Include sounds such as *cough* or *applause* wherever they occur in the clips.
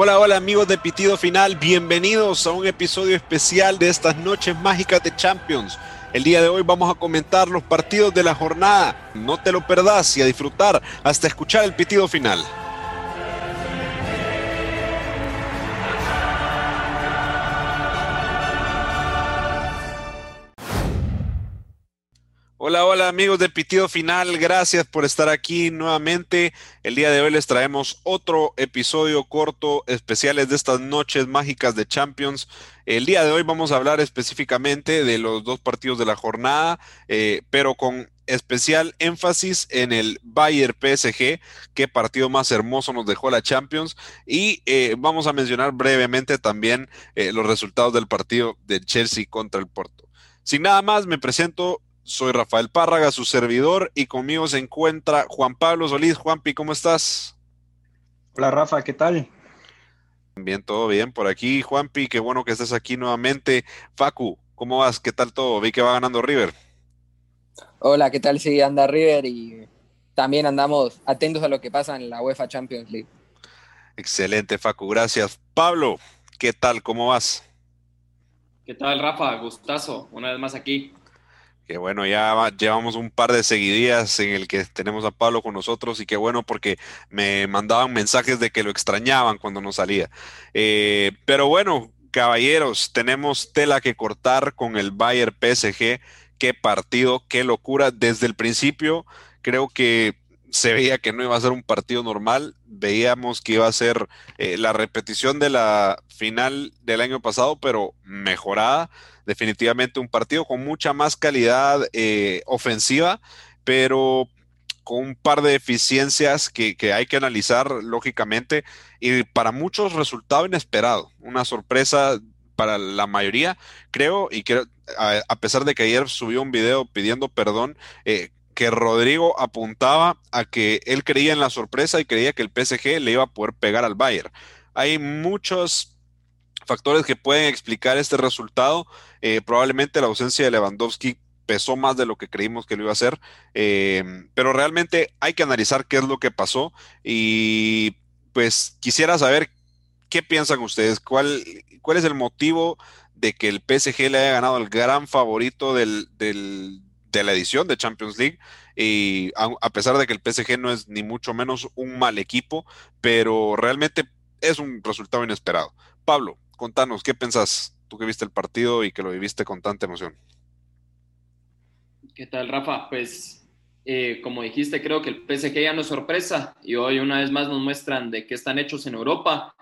Hola, hola amigos de Pitido Final, bienvenidos a un episodio especial de estas noches mágicas de Champions. El día de hoy vamos a comentar los partidos de la jornada. No te lo perdás y a disfrutar hasta escuchar el pitido final. Hola, hola amigos de Pitido Final, gracias por estar aquí nuevamente. El día de hoy les traemos otro episodio corto especiales de estas noches mágicas de Champions. El día de hoy vamos a hablar específicamente de los dos partidos de la jornada, eh, pero con especial énfasis en el Bayern PSG, qué partido más hermoso nos dejó la Champions. Y eh, vamos a mencionar brevemente también eh, los resultados del partido de Chelsea contra el Porto. Sin nada más, me presento soy Rafael Párraga, su servidor, y conmigo se encuentra Juan Pablo Solís. Juanpi, ¿cómo estás? Hola Rafa, ¿qué tal? Bien, todo bien por aquí, Juanpi, qué bueno que estés aquí nuevamente. Facu, ¿cómo vas? ¿Qué tal todo? Vi que va ganando River. Hola, ¿qué tal? Sí, anda River y también andamos atentos a lo que pasa en la UEFA Champions League. Excelente, Facu, gracias. Pablo, ¿qué tal? ¿Cómo vas? ¿Qué tal, Rafa? Gustazo, una vez más aquí que bueno, ya llevamos un par de seguidías en el que tenemos a Pablo con nosotros y qué bueno porque me mandaban mensajes de que lo extrañaban cuando no salía. Eh, pero bueno, caballeros, tenemos tela que cortar con el Bayern PSG. Qué partido, qué locura. Desde el principio creo que se veía que no iba a ser un partido normal, veíamos que iba a ser eh, la repetición de la final del año pasado, pero mejorada definitivamente un partido con mucha más calidad eh, ofensiva, pero con un par de eficiencias que, hay que analizar lógicamente y para muchos resultado inesperado, una sorpresa para la mayoría, creo, y creo, a, pesar de que ayer subió un video pidiendo perdón, eh, que Rodrigo apuntaba a que él creía en la sorpresa y creía que el PSG le iba a poder pegar al Bayern. Hay muchos factores que pueden explicar este resultado. Eh, probablemente la ausencia de Lewandowski pesó más de lo que creímos que lo iba a hacer, eh, pero realmente hay que analizar qué es lo que pasó y pues quisiera saber qué piensan ustedes, cuál, cuál es el motivo de que el PSG le haya ganado al gran favorito del, de la edición de Champions League y a pesar de que el PSG no es ni mucho menos un mal equipo, pero realmente es un resultado inesperado. Pablo, contanos, ¿qué pensás tú que viste el partido y que lo viviste con tanta emoción? ¿Qué tal, Rafa? Pues, eh, como dijiste, creo que el PSG ya no es sorpresa y hoy una vez más nos muestran de qué están hechos en Europa.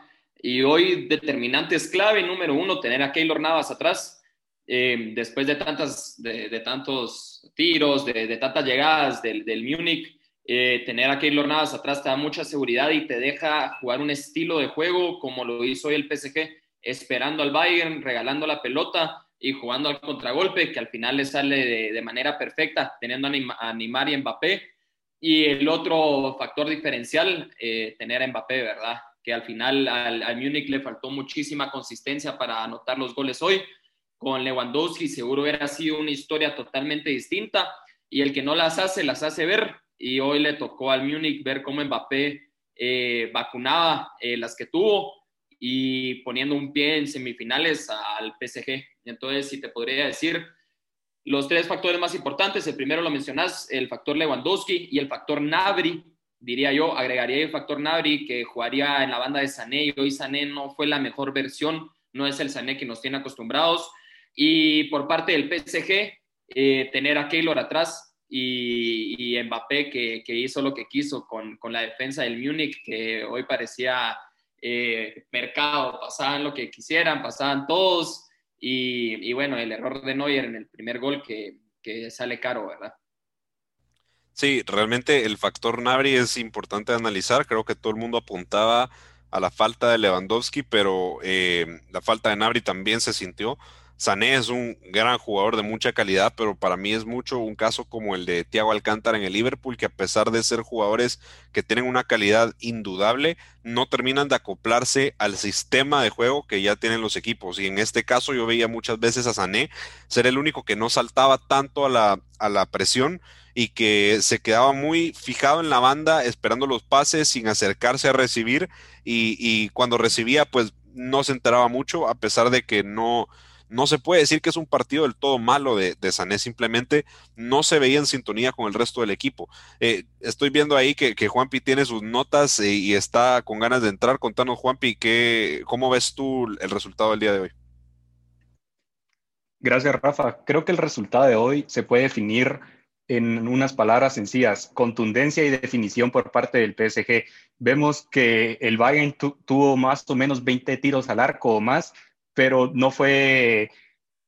Y hoy determinante es clave, número uno, tener a Keylor Navas atrás. Eh, después de, tantas, de, tantos tiros, de, tantas llegadas del, del Múnich, eh, tener a Keylor Navas atrás te da mucha seguridad y te deja jugar un estilo de juego como lo hizo hoy el PSG esperando al Bayern, regalando la pelota y jugando al contragolpe, que al final le sale de, manera perfecta, teniendo a Neymar y Mbappé. Y el otro factor diferencial, eh, tener a Mbappé, ¿verdad? Que al final al, al Múnich le faltó muchísima consistencia para anotar los goles hoy. Con Lewandowski seguro hubiera sido una historia totalmente distinta y el que no las hace, las hace ver. Y hoy le tocó al Múnich ver cómo Mbappé eh, vacunaba eh, las que tuvo y poniendo un pie en semifinales al PSG. Entonces, si te podría decir los tres factores más importantes, el primero lo mencionas, el factor Lewandowski y el factor Nabri, diría yo, agregaría el factor Nabri que jugaría en la banda de Sané y hoy Sané no fue la mejor versión, no es el Sané que nos tiene acostumbrados. Y por parte del PSG, eh, tener a Keylor atrás y, Mbappé que, hizo lo que quiso con, con la defensa del Múnich, que hoy parecía eh, mercado, pasaban lo que quisieran, pasaban todos y, bueno, el error de Neuer en el primer gol que, sale caro, ¿verdad? Sí, realmente el factor Nabri es importante analizar, creo que todo el mundo apuntaba a la falta de Lewandowski, pero eh, la falta de Nabri también se sintió. Sané es un gran jugador de mucha calidad, pero para mí es mucho un caso como el de Thiago Alcántara en el Liverpool, que a pesar de ser jugadores que tienen una calidad indudable, no terminan de acoplarse al sistema de juego que ya tienen los equipos. Y en este caso yo veía muchas veces a Sané ser el único que no saltaba tanto a la, a la presión y que se quedaba muy fijado en la banda esperando los pases sin acercarse a recibir y, y cuando recibía pues no se enteraba mucho a pesar de que no no se puede decir que es un partido del todo malo de, Sané, simplemente no se veía en sintonía con el resto del equipo. Eh, estoy viendo ahí que, Juanpi tiene sus notas eh, y está con ganas de entrar. Contanos, Juanpi, ¿qué, ¿cómo ves tú el resultado del día de hoy? Gracias, Rafa. Creo que el resultado de hoy se puede definir en unas palabras sencillas, contundencia y definición por parte del PSG. Vemos que el Bayern tu tuvo más o menos 20 tiros al arco o más, pero no fue,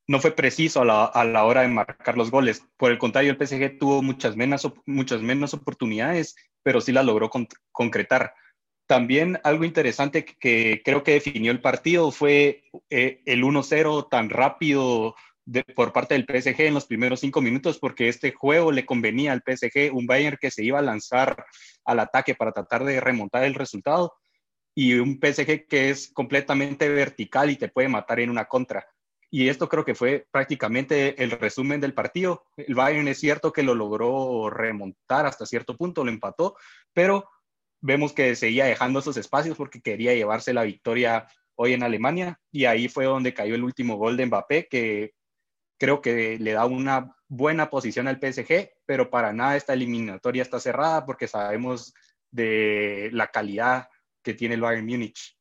no fue preciso a la, a la, hora de marcar los goles. Por el contrario, el PSG tuvo muchas menos, muchas menos oportunidades, pero sí las logró con, concretar. También algo interesante que creo que definió el partido fue eh, el 1-0 tan rápido de, por parte del PSG en los primeros cinco minutos, porque este juego le convenía al PSG, un Bayern que se iba a lanzar al ataque para tratar de remontar el resultado y un PSG que es completamente vertical y te puede matar en una contra. Y esto creo que fue prácticamente el resumen del partido. El Bayern es cierto que lo logró remontar hasta cierto punto, lo empató, pero vemos que seguía dejando esos espacios porque quería llevarse la victoria hoy en Alemania y ahí fue donde cayó el último gol de Mbappé que creo que le da una buena posición al PSG, pero para nada esta eliminatoria está cerrada porque sabemos de la calidad que tiene el Bayern Múnich.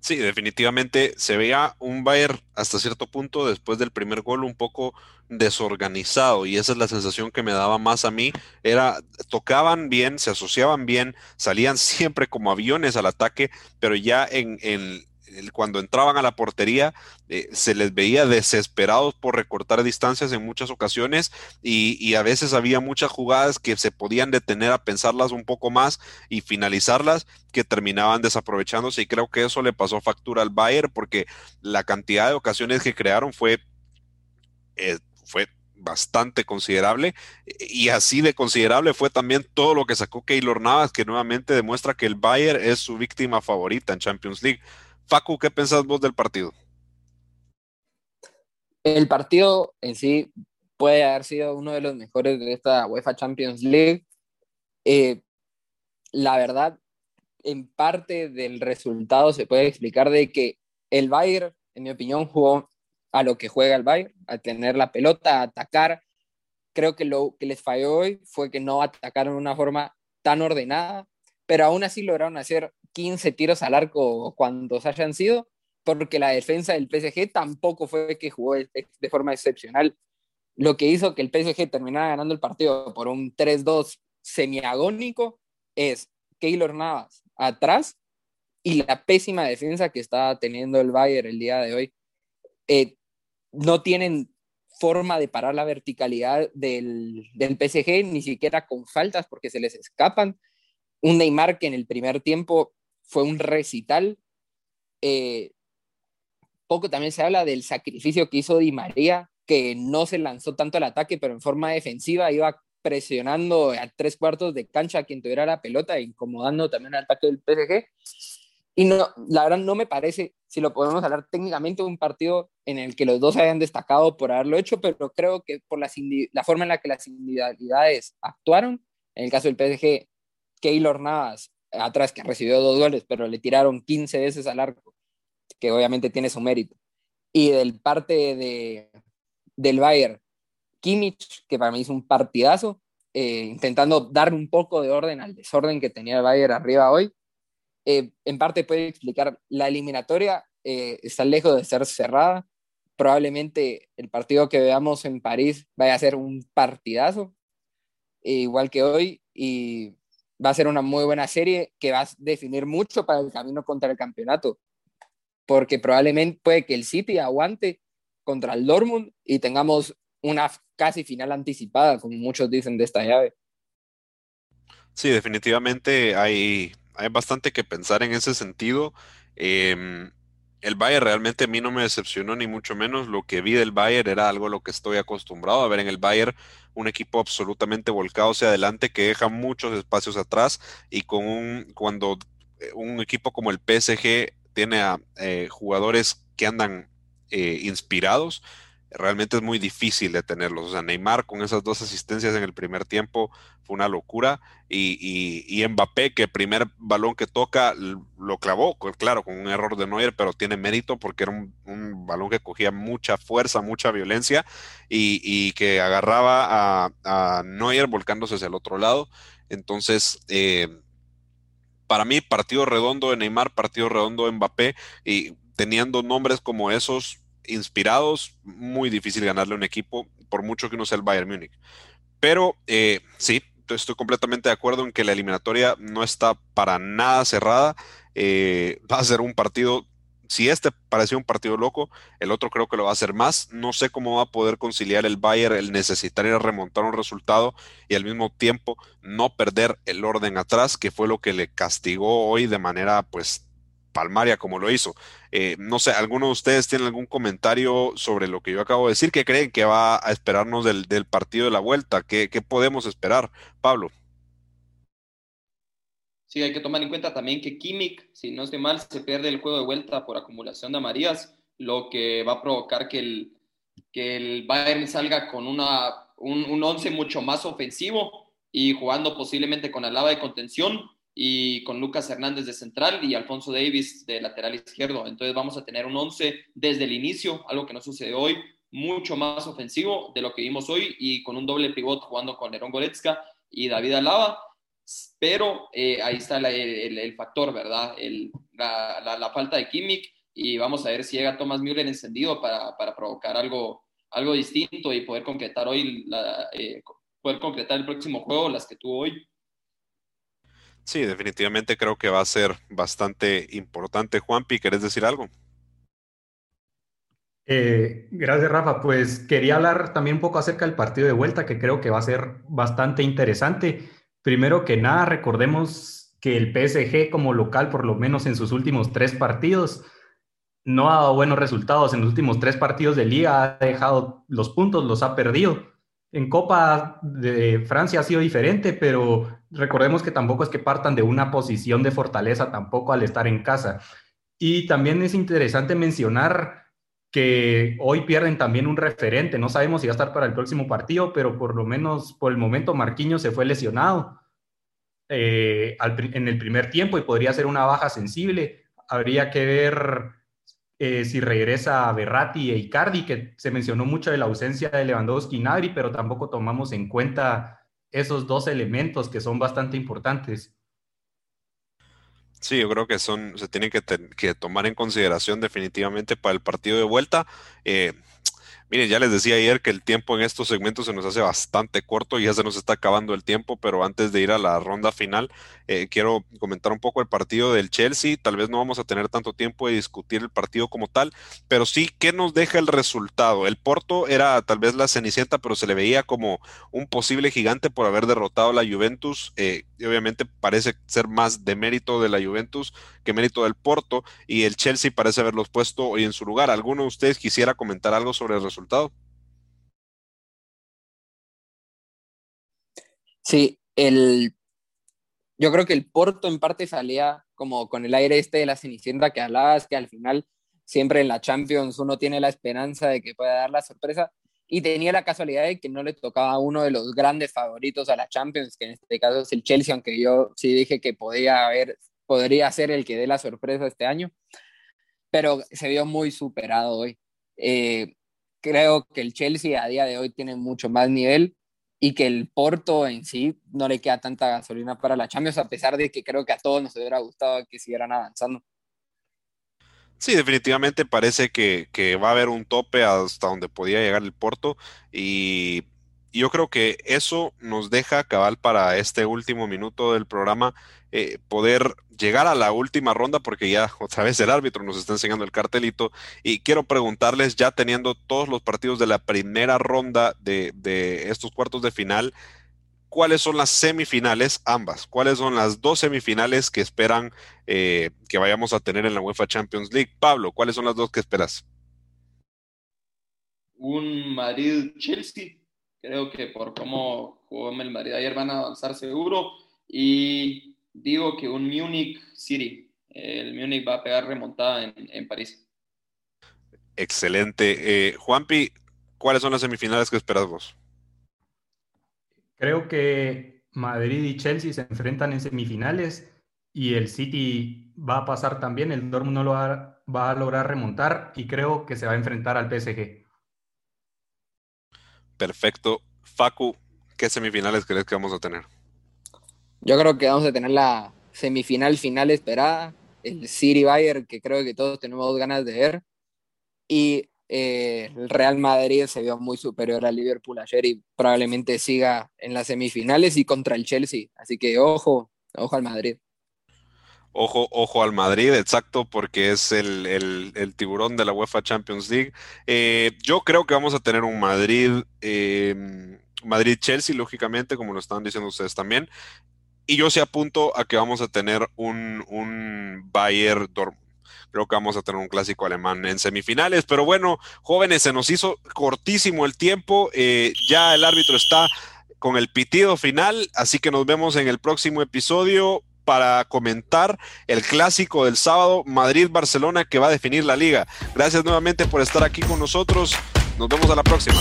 Sí, definitivamente se veía un Bayern hasta cierto punto después del primer gol un poco desorganizado y esa es la sensación que me daba más a mí. Era tocaban bien, se asociaban bien, salían *laughs* siempre como aviones al ataque, pero ya en, en cuando entraban a la portería eh, se les veía desesperados por recortar distancias en muchas ocasiones y, a veces había muchas jugadas que se podían detener a pensarlas un poco más y finalizarlas que terminaban desaprovechándose y creo que eso le pasó factura al Bayern porque la cantidad de ocasiones que crearon fue, eh, fue bastante considerable y así de considerable fue también todo lo que sacó Keylor Navas que nuevamente demuestra que el Bayern es su víctima favorita en Champions League Facu, ¿qué pensás vos del partido? El partido en sí puede haber sido uno de los mejores de esta UEFA Champions League. Eh, la verdad, en parte del resultado se puede explicar de que el Bayern, en mi opinión, jugó a lo que juega el Bayern, a tener la pelota, a atacar. Creo que lo que les falló hoy fue que no atacaron de una forma tan ordenada, pero aún así lograron hacer 15 tiros al arco cuantos hayan sido, porque la defensa del PSG tampoco fue que jugó de forma excepcional. Lo que hizo que el PSG terminara ganando el partido por un 3-2 semiagónico es Keylor Navas atrás y la pésima defensa que está teniendo el Bayern el día de hoy. Eh, no tienen forma de parar la verticalidad del, del PSG, ni siquiera con faltas porque se les escapan. Un Neymar que en el primer tiempo fue un recital. Eh, poco también se habla del sacrificio que hizo Di María, que no se lanzó tanto al ataque, pero en forma defensiva iba presionando a tres cuartos de cancha a quien tuviera la pelota incomodando también al ataque del PSG. Y no, la verdad no me parece, si lo podemos hablar técnicamente, un partido en el que los dos hayan destacado por haberlo hecho, pero creo que por la forma en la que las individualidades actuaron, en el caso del PSG, Keylor Navas atrás que recibió dos goles, pero le tiraron 15 veces al arco, que obviamente tiene su mérito. Y del parte de, del Bayern, Kimmich, que para mí es un partidazo, eh, intentando dar un poco de orden al desorden que tenía el Bayern arriba hoy. Eh, en parte puede explicar la eliminatoria, eh, está lejos de ser cerrada. Probablemente el partido que veamos en París vaya a ser un partidazo, igual que hoy, y va a ser una muy buena serie que va a definir mucho para el camino contra el campeonato, porque probablemente puede que el City aguante contra el Dortmund y tengamos una casi final anticipada, como muchos dicen de esta llave. Sí, definitivamente hay, hay bastante que pensar en ese sentido. Em, el Bayern realmente a mí no me decepcionó ni mucho menos. Lo que vi del Bayern era algo a lo que estoy acostumbrado a ver en el Bayern, un equipo absolutamente volcado hacia adelante que deja muchos espacios atrás y con un cuando eh, un equipo como el PSG tiene a eh, jugadores que andan eh, inspirados, realmente es muy difícil de tenerlos. O sea, Neymar con esas dos asistencias en el primer tiempo fue una locura. Y, y, Mbappé, que el primer balón que toca lo clavó, claro, con un error de Neuer, pero tiene mérito porque era un, balón que cogía mucha fuerza, mucha violencia y, que agarraba a, a, Neuer volcándose hacia el otro lado. Entonces, eh, para mí, partido redondo de Neymar, partido redondo de Mbappé y teniendo nombres como esos, inspirados, muy difícil ganarle a un equipo, por mucho que no sea el Bayern Múnich. Pero eh, sí, estoy completamente de acuerdo en que la eliminatoria no está para nada cerrada. Eh, va a ser un partido, si este parecía un partido loco, el otro creo que lo va a hacer más. No sé cómo va a poder conciliar el Bayern el necesitar ir a remontar un resultado y al mismo tiempo no perder el orden atrás, que fue lo que le castigó hoy de manera pues palmaria como lo hizo. Eh, no sé, ¿alguno de ustedes tiene algún comentario sobre lo que yo acabo de decir? ¿Qué creen que va a esperarnos del, partido de la vuelta? ¿Qué, podemos esperar? Pablo. Sí, hay que tomar en cuenta también que Kimmich, si no estoy mal, se pierde el juego de vuelta por acumulación de amarillas, lo que va a provocar que el, Bayern salga con una, un, un once mucho más ofensivo y jugando posiblemente con lava de contención y con Lucas Hernández de central y Alfonso Davis de lateral izquierdo. Entonces vamos a tener un 11 desde el inicio, algo que no sucede hoy, mucho más ofensivo de lo que vimos hoy y con un doble pivot jugando con Nerón Goretzka y David Alaba. Pero eh, ahí está el, factor, ¿verdad? la, falta de Kimmich y vamos a ver si llega Thomas Müller encendido para, provocar algo, algo distinto y poder concretar hoy, eh, poder concretar el próximo juego, las que tuvo hoy. Sí, definitivamente creo que va a ser bastante importante. Juanpi, ¿querés decir algo? Eh, gracias, Rafa. Pues quería hablar también un poco acerca del partido de vuelta, que creo que va a ser bastante interesante. Primero que nada, recordemos que el PSG como local, por lo menos en sus últimos tres partidos, no ha dado buenos resultados. En los últimos tres partidos de liga ha dejado los puntos, los ha perdido. En Copa de Francia ha sido diferente, pero recordemos que tampoco es que partan de una posición de fortaleza tampoco al estar en casa. Y también es interesante mencionar que hoy pierden también un referente. No sabemos si va a estar para el próximo partido, pero por lo menos por el momento Marquinhos se fue lesionado eh, en el primer tiempo y podría ser una baja sensible. Habría que ver eh, si regresa Berratti e Icardi, que se mencionó mucho de la ausencia de Lewandowski y Nagri, pero tampoco tomamos en cuenta esos dos elementos que son bastante importantes. Sí, yo creo que son, se tienen que, tomar en consideración definitivamente para el partido de vuelta. Eh, Miren, ya les decía ayer que el tiempo en estos segmentos se nos hace bastante corto y ya se nos está acabando el tiempo, pero antes de ir a la ronda final, eh, quiero comentar un poco el partido del Chelsea. Tal vez no vamos a tener tanto tiempo de discutir el partido como tal, pero sí, ¿qué nos deja el resultado? El Porto era tal vez la cenicienta, pero se le veía como un posible gigante por haber derrotado a la Juventus. Eh, y obviamente parece ser más de mérito de la Juventus que mérito del Porto, y el Chelsea parece haberlos puesto hoy en su lugar. ¿Alguno de ustedes quisiera comentar algo sobre el resultado? resultado. Sí, el, yo creo que el Porto en parte salía como con el aire este de la Cenicienta que hablabas, que al final siempre en la Champions uno tiene la esperanza de que pueda dar la sorpresa y tenía la casualidad de que no le tocaba a uno de los grandes favoritos a la Champions, que en este caso es el Chelsea, aunque yo sí dije que podía haber, podría ser el que dé la sorpresa este año, pero se vio muy superado hoy. Eh, creo que el Chelsea a día de hoy tiene mucho más nivel y que el Porto en sí no le queda tanta gasolina para la Champions, a pesar de que creo que a todos nos hubiera gustado que siguieran avanzando. Sí, definitivamente parece que, que va a haber un tope hasta donde podía llegar el Porto y yo creo que eso nos deja cabal para este último minuto del programa eh, poder llegar a la última ronda porque ya *laughs* otra vez el árbitro nos está enseñando el cartelito y quiero preguntarles ya teniendo todos los partidos de la primera ronda de, de estos cuartos de final cuáles son las semifinales, ambas, cuáles son las dos semifinales que esperan eh, que vayamos a tener en la UEFA Champions League. Pablo, ¿cuáles son las dos que esperas? Un Madrid-Chelsea, creo que por cómo jugó el Madrid ayer van a avanzar seguro, y digo que un Múnich-City, el Múnich va a pegar remontada en, París. Excelente. Eh, Juanpi, ¿cuáles son las semifinales que esperas vos? Creo que Madrid y Chelsea se enfrentan en semifinales y el City va a pasar también, el Dortmund no lo va, a lograr remontar y creo que se va a enfrentar al PSG. Perfecto. Facu, ¿qué semifinales crees que vamos a tener? Yo creo que vamos a tener la semifinal final esperada, el City Bayern, que creo que todos tenemos ganas de ver, y eh, el Real Madrid se vio muy superior al Liverpool ayer y probablemente siga en las semifinales y contra el Chelsea. Así que ojo, ojo al Madrid. Ojo, ojo al Madrid, exacto, porque es el, tiburón de la UEFA Champions League. Eh, yo creo que vamos a tener un Madrid, em, Madrid-Chelsea, lógicamente, como lo están diciendo ustedes también. Y yo sí apunto a que vamos a tener un, un Bayern Dortmund. Creo que vamos a tener un clásico alemán en semifinales. Pero bueno, jóvenes, se nos hizo cortísimo el tiempo. Eh, ya el árbitro está con el pitido final, así que nos vemos en el próximo episodio para comentar el clásico del sábado Madrid-Barcelona que va a definir la liga. Gracias nuevamente por estar aquí con nosotros. Nos vemos a la próxima.